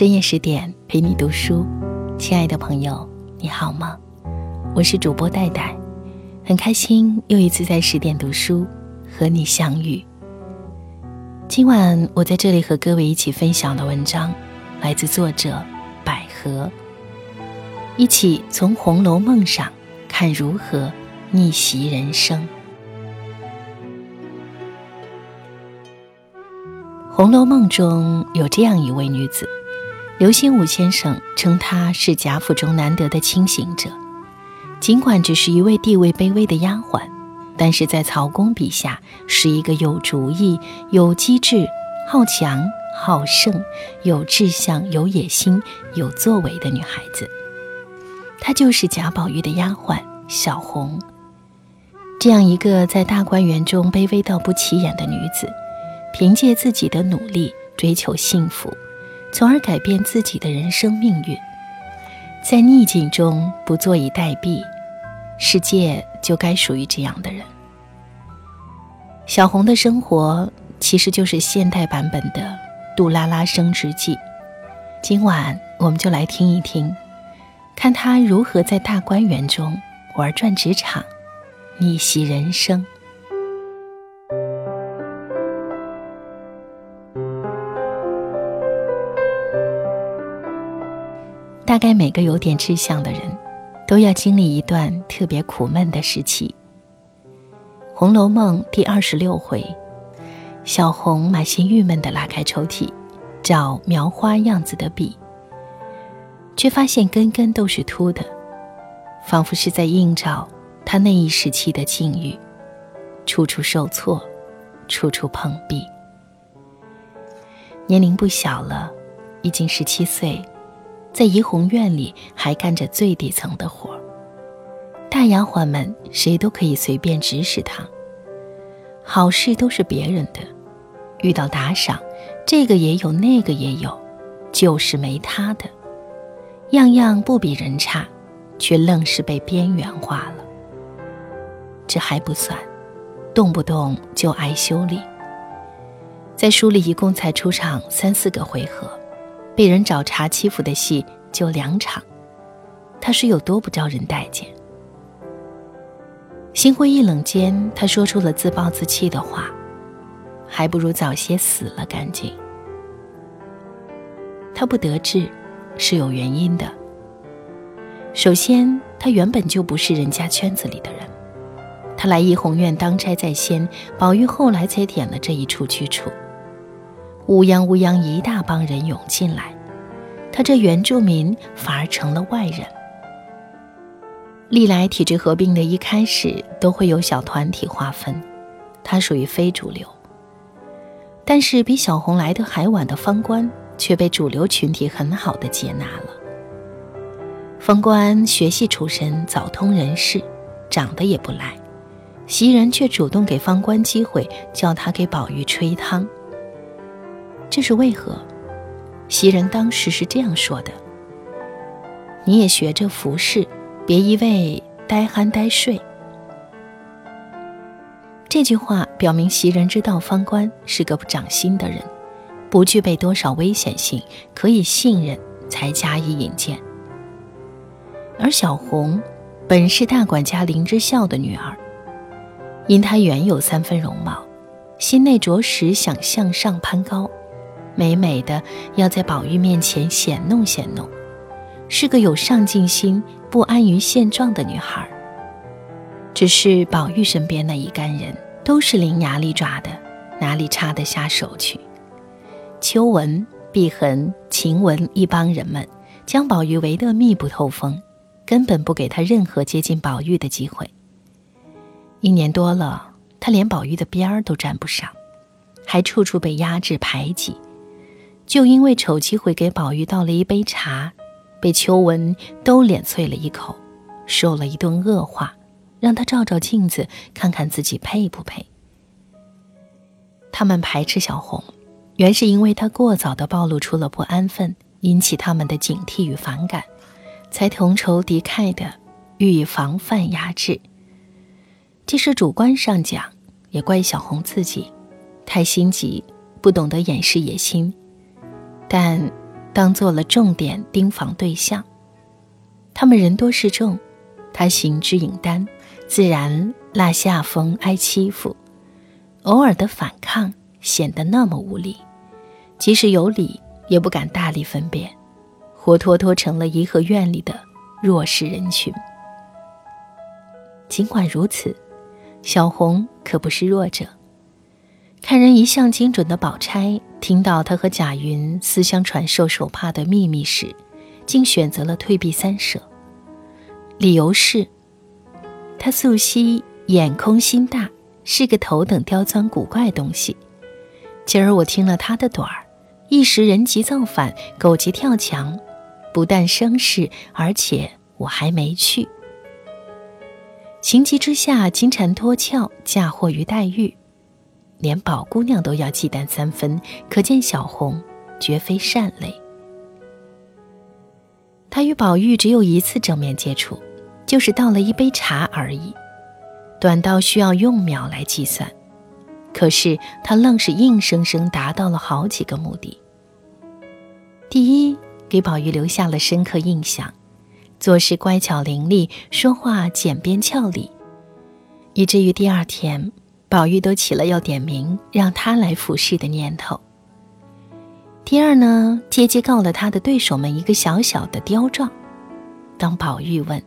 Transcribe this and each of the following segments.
深夜十点陪你读书，亲爱的朋友，你好吗？我是主播戴戴，很开心又一次在十点读书和你相遇。今晚我在这里和各位一起分享的文章，来自作者百合。一起从《红楼梦》上看如何逆袭人生。《红楼梦》中有这样一位女子，刘心武先生称她是贾府中难得的清醒者。尽管只是一位地位卑微的丫鬟，但是在曹公笔下是一个有主意、有机智、好强、好胜、有志向、有野心、有作为的女孩子。她就是贾宝玉的丫鬟小红。这样一个在大观园中卑微到不起眼的女子。凭借自己的努力追求幸福，从而改变自己的人生命运，在逆境中不坐以待毙，世界就该属于这样的人。小红的生活其实就是现代版本的《杜拉拉升职记》，今晚我们就来听一听，看她如何在大观园中玩转职场，逆袭人生。大概每个有点志向的人，都要经历一段特别苦闷的时期。《红楼梦》第二十六回，小红满心郁闷地拉开抽屉，找描花样子的笔，却发现根根都是秃的，仿佛是在映照她那一时期的境遇，处处受挫，处处碰壁。年龄不小了，已经十七岁。在怡红院里还干着最底层的活大丫鬟们谁都可以随便指使他，好事都是别人的，遇到打赏，这个也有那个也有，就是没她的，样样不比人差，却愣是被边缘化了。这还不算，动不动就挨修理，在书里一共才出场三四个回合。被人找茬欺负的戏就两场，他是有多不招人待见？心灰意冷间，他说出了自暴自弃的话：“还不如早些死了干净。”他不得志是有原因的。首先，他原本就不是人家圈子里的人，他来怡红院当差在先，宝玉后来才点了这一处居处。乌泱乌泱一大帮人涌进来，他这原住民反而成了外人。历来体制合并的一开始都会有小团体划分，他属于非主流。但是比小红来的还晚的方官却被主流群体很好的接纳了。方官学戏出身，早通人事，长得也不赖，袭人却主动给方官机会，叫他给宝玉吹汤。这是为何？袭人当时是这样说的：“你也学着服侍，别一味呆憨呆睡。”这句话表明袭人知道方官是个不长心的人，不具备多少危险性，可以信任，才加以引荐。而小红本是大管家林之孝的女儿，因她原有三分容貌，心内着实想向上攀高。美美的要在宝玉面前显弄显弄，是个有上进心、不安于现状的女孩。只是宝玉身边那一干人都是伶牙俐爪的，哪里插得下手去？秋纹、碧痕、晴雯一帮人们将宝玉围得密不透风，根本不给他任何接近宝玉的机会。一年多了，他连宝玉的边儿都沾不上，还处处被压制排挤。就因为丑机会给宝玉倒了一杯茶，被秋纹都脸啐了一口，受了一顿恶话，让他照照镜子，看看自己配不配。他们排斥小红，原是因为她过早的暴露出了不安分，引起他们的警惕与反感，才同仇敌忾的予以防范压制。即使主观上讲，也怪小红自己太心急，不懂得掩饰野心。但当做了重点盯防对象。他们人多势众，他行之影单，自然落下风挨欺负。偶尔的反抗显得那么无力，即使有理，也不敢大力分辨，活脱脱成了颐和院里的弱势人群。尽管如此，小红可不是弱者。看人一向精准的宝钗，听到他和贾云私相传授手帕的秘密时，竟选择了退避三舍。理由是，他素昔眼空心大，是个头等刁钻古怪东西。今儿我听了他的短儿，一时人急造反，狗急跳墙，不但生事，而且我还没去。情急之下，金蝉脱壳，嫁祸于黛玉，连宝姑娘都要忌惮三分，可见小红绝非善类。他与宝玉只有一次正面接触，就是倒了一杯茶而已，短到需要用秒来计算。可是他愣是硬生生达到了好几个目的。第一，给宝玉留下了深刻印象。做事乖巧伶俐，说话简便俏丽，以至于第二天，宝玉都起了要点名让他来服侍的念头。第二呢，接接告了他的对手们一个小小的刁状。当宝玉问：“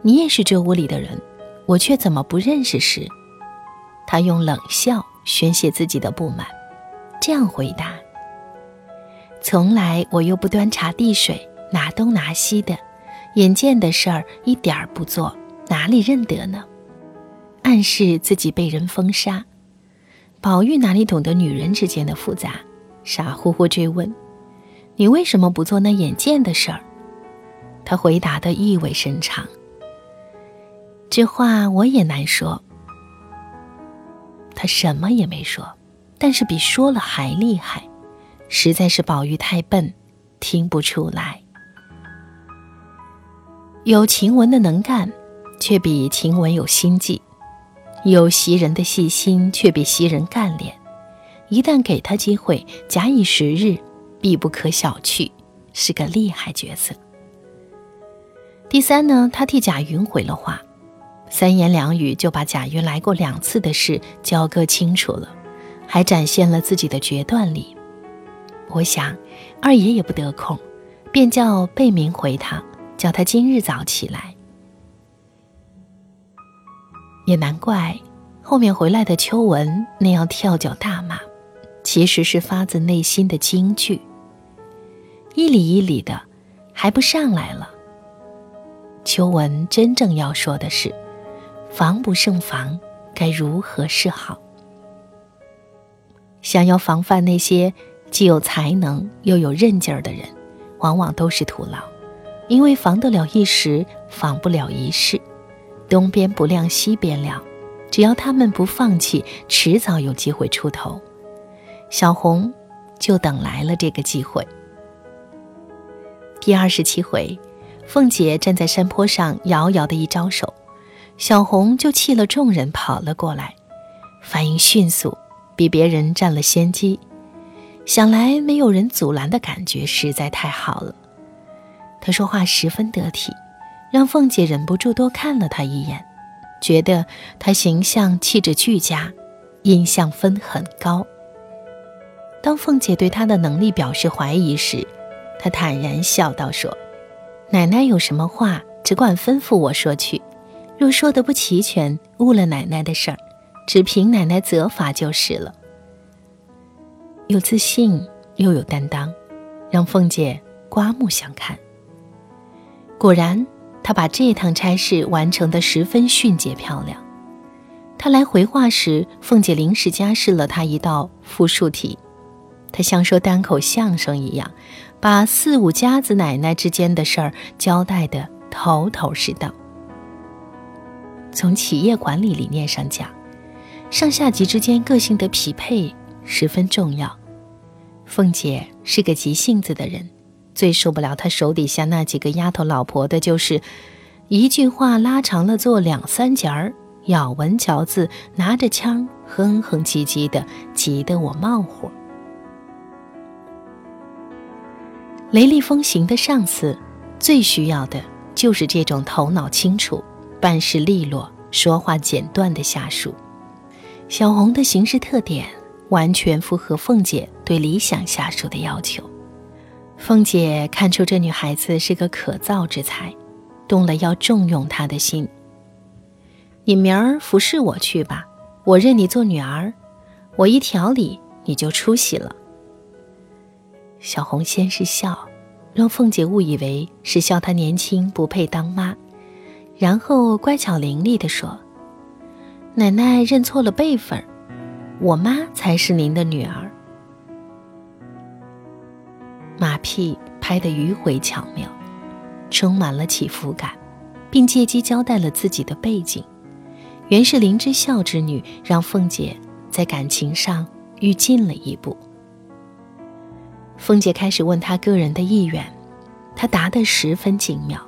你也是这屋里的人，我却怎么不认识？”时，他用冷笑宣泄自己的不满，这样回答：“从来我又不端茶递水，拿东拿西的。”眼见的事儿一点儿不做，哪里认得呢？暗示自己被人封杀。宝玉哪里懂得女人之间的复杂，傻乎乎追问：“你为什么不做那眼见的事儿？”他回答的意味深长。这话我也难说。他什么也没说，但是比说了还厉害，实在是宝玉太笨，听不出来。有晴雯的能干，却比晴雯有心计；有袭人的细心，却比袭人干练。一旦给他机会，假以时日，必不可小觑，是个厉害角色。第三呢，他替贾云回了话，三言两语就把贾云来过两次的事交割清楚了，还展现了自己的决断力。我想，二爷也不得空，便叫贝明回他。叫他今日早起来，也难怪后面回来的秋文那样跳脚大骂，其实是发自内心的惊惧。一里一里的，还不上来了。秋文真正要说的是，防不胜防，该如何是好？想要防范那些既有才能又有韧劲儿的人，往往都是徒劳。因为防得了一时，防不了一世。东边不亮西边亮，只要他们不放弃，迟早有机会出头。小红就等来了这个机会。第二十七回，凤姐站在山坡上，遥遥的一招手，小红就弃了众人跑了过来，反应迅速，比别人占了先机。想来没有人阻拦的感觉实在太好了。他说话十分得体，让凤姐忍不住多看了他一眼，觉得他形象气质俱佳，印象分很高。当凤姐对他的能力表示怀疑时，他坦然笑道：“说，奶奶有什么话，只管吩咐我说去。若说的不齐全，误了奶奶的事儿，只凭奶奶责罚就是了。”有自信又有担当，让凤姐刮目相看。果然，他把这趟差事完成的十分迅捷漂亮。他来回话时，凤姐临时加试了他一道复述题，他像说单口相声一样，把四五家子奶奶之间的事儿交代的头头是道。从企业管理理念上讲，上下级之间个性的匹配十分重要。凤姐是个急性子的人。最受不了他手底下那几个丫头老婆的，就是一句话拉长了做两三节儿，咬文嚼字，拿着枪哼哼唧唧的，急得我冒火。雷厉风行的上司，最需要的就是这种头脑清楚、办事利落、说话简短的下属。小红的行事特点完全符合凤姐对理想下属的要求。凤姐看出这女孩子是个可造之才，动了要重用她的心。你明儿服侍我去吧，我认你做女儿，我一调理你就出息了。小红先是笑，让凤姐误以为是笑她年轻不配当妈，然后乖巧伶俐地说：“奶奶认错了辈分，我妈才是您的女儿。”马屁拍得迂回巧妙，充满了起伏感，并借机交代了自己的背景。原是林之孝之女，让凤姐在感情上愈近了一步。凤姐开始问他个人的意愿，他答得十分精妙。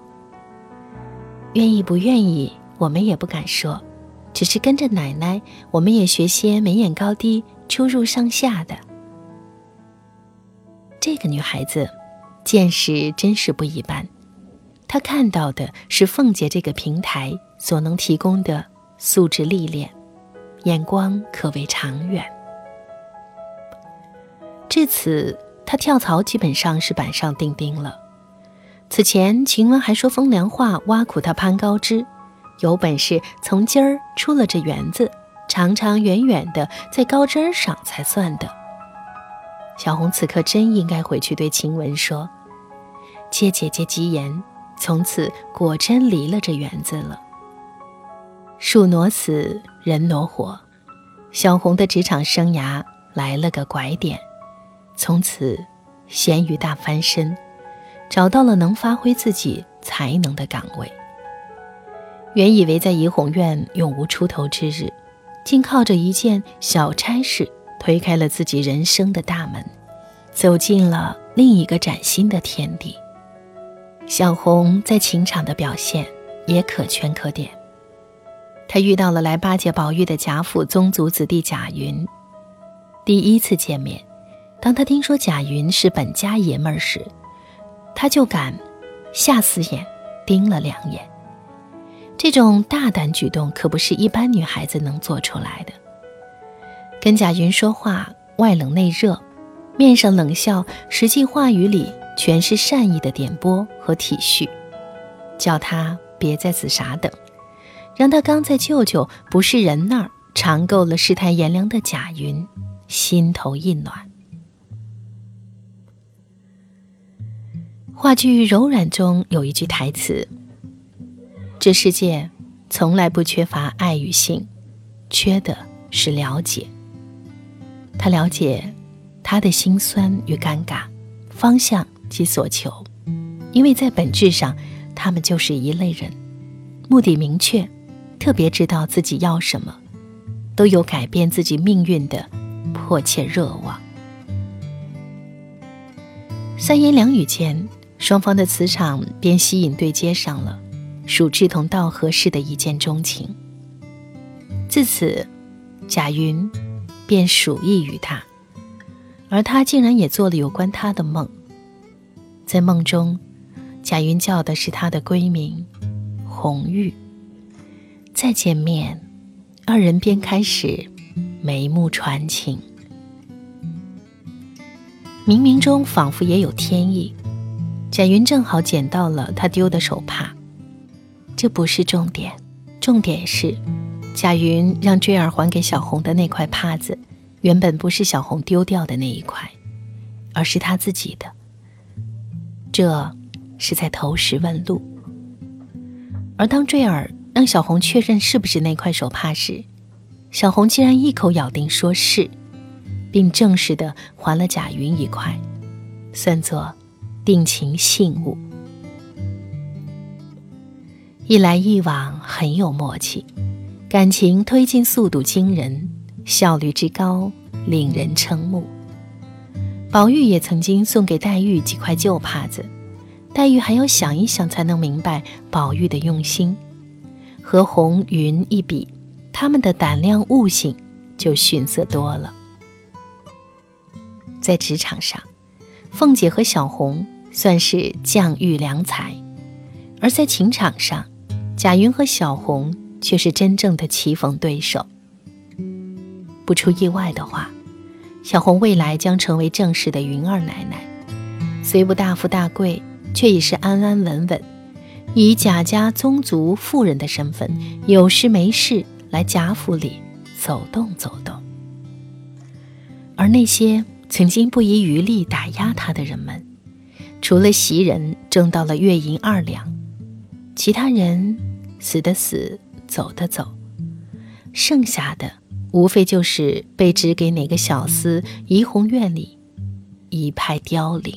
愿意不愿意，我们也不敢说，只是跟着奶奶，我们也学些眉眼高低、出入上下的。这个女孩子，见识真是不一般。她看到的是凤姐这个平台所能提供的素质历练，眼光可谓长远。至此。他跳槽基本上是板上钉钉了。此前晴雯还说风凉话挖苦他攀高枝，有本事从今儿出了这园子，长长远远的在高枝上才算的。小红此刻真应该回去对晴雯说：“借姐姐吉言，从此果真离了这园子了。”树挪死，人挪活，小红的职场生涯来了个拐点。从此，咸鱼大翻身，找到了能发挥自己才能的岗位。原以为在怡红院永无出头之日，竟靠着一件小差事推开了自己人生的大门，走进了另一个崭新的天地。小红在情场的表现也可圈可点。她遇到了来巴结宝玉的贾府宗族子弟贾云，第一次见面。当他听说贾云是本家爷们儿时，他就敢下死眼盯了两眼。这种大胆举动可不是一般女孩子能做出来的。跟贾云说话，外冷内热，面上冷笑，实际话语里全是善意的点拨和体恤，叫他别再自傻等，让他刚在舅舅不是人那儿尝够了世态炎凉的贾云，心头一暖。话剧《柔软》中有一句台词：“这世界从来不缺乏爱与性，缺的是了解。”他了解他的心酸与尴尬，方向及所求，因为在本质上，他们就是一类人，目的明确，特别知道自己要什么，都有改变自己命运的迫切热望。三言两语间。双方的磁场便吸引对接上了，属志同道合式的一见钟情。自此，贾云便属意于他，而他竟然也做了有关他的梦。在梦中，贾云叫的是他的闺名红玉。再见面，二人便开始眉目传情。冥冥中仿佛也有天意。贾云正好捡到了他丢的手帕，这不是重点，重点是，贾云让坠儿还给小红的那块帕子，原本不是小红丢掉的那一块，而是他自己的。这是在投石问路。而当坠儿让小红确认是不是那块手帕时，小红竟然一口咬定说是，并正式的还了贾云一块，算作。定情信物，一来一往很有默契，感情推进速度惊人，效率之高令人瞠目。宝玉也曾经送给黛玉几块旧帕子，黛玉还要想一想才能明白宝玉的用心。和红云一比，他们的胆量悟性就逊色多了。在职场上。凤姐和小红算是将遇良才；而在情场上，贾云和小红却是真正的棋逢对手。不出意外的话，小红未来将成为正式的云二奶奶，虽不大富大贵，却已是安安稳稳，以贾家宗族妇人的身份，有事没事来贾府里走动走动。而那些曾经不遗余力打压她的人们，除了袭人挣到了月银二两，其他人死的死，走的走，剩下的。无非就是被指给哪个小厮怡红院里一派凋零。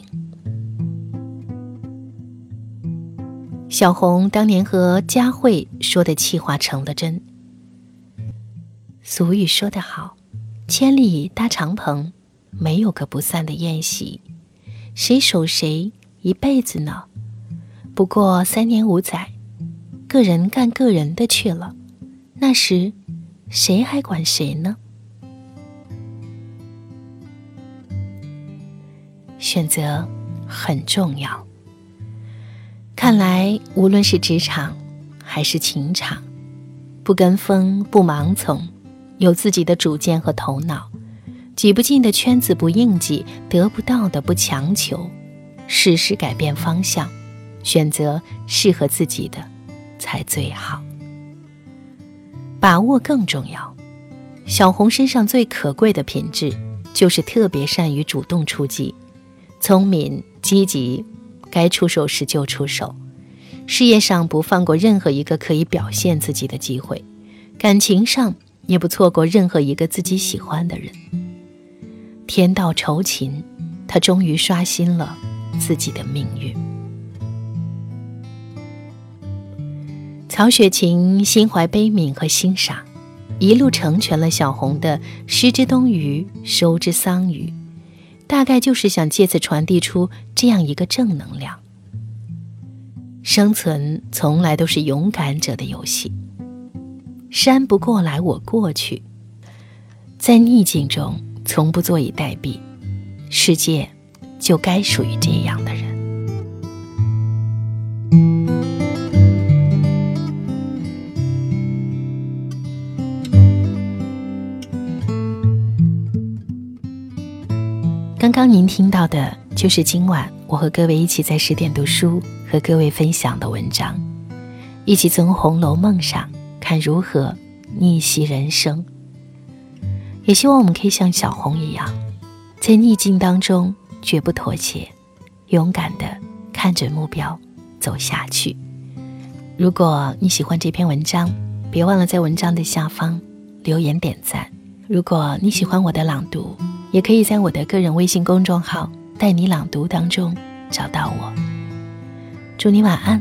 小红当年和佳慧说的气话成了真。俗语说得好：“千里搭长棚，没有个不散的宴席，谁守谁一辈子呢？不过三年五载，个人干个人的去了，那时。”谁还管谁呢？选择很重要。看来，无论是职场还是情场，不跟风、不盲从，有自己的主见和头脑，挤不进的圈子不应挤，得不到的不强求，适时改变方向，选择适合自己的，才最好。把握更重要。小红身上最可贵的品质，就是特别善于主动出击，聪明积极，该出手时就出手。事业上不放过任何一个可以表现自己的机会，感情上也不错过任何一个自己喜欢的人。天道酬勤，她终于刷新了自己的命运。曹雪芹心怀悲悯和欣赏，一路成全了小红的“失之东隅，收之桑榆”，大概就是想借此传递出这样一个正能量：生存从来都是勇敢者的游戏。山不过来，我过去。在逆境中，从不坐以待毙，世界就该属于这样的刚您听到的就是今晚我和各位一起在十点读书和各位分享的文章，一起从《红楼梦》上看如何逆袭人生。也希望我们可以像小红一样，在逆境当中绝不妥协，勇敢的看准目标走下去。如果你喜欢这篇文章，别忘了在文章的下方留言点赞。如果你喜欢我的朗读，也可以在我的个人微信公众号“带你朗读”当中找到我。祝你晚安，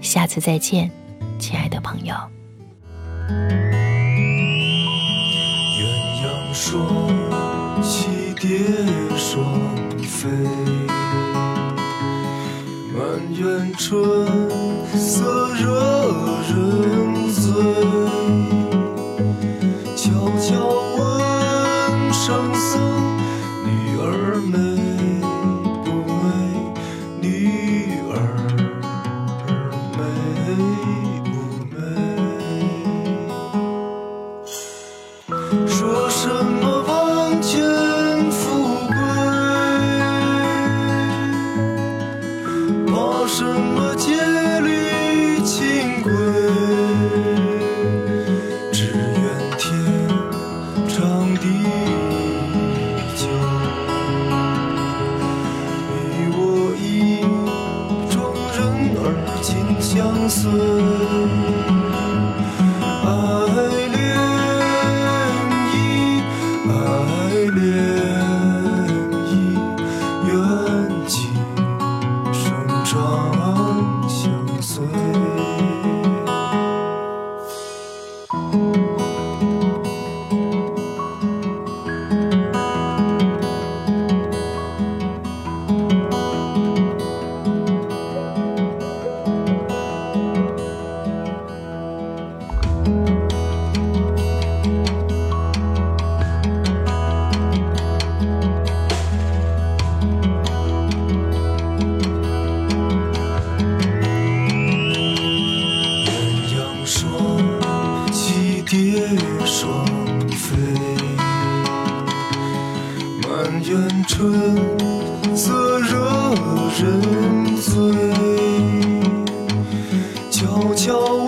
下次再见，亲爱的朋友。鸳鸯双栖蝶双飞，满园春色惹人醉。蝶双飞满园春色惹人醉。悄悄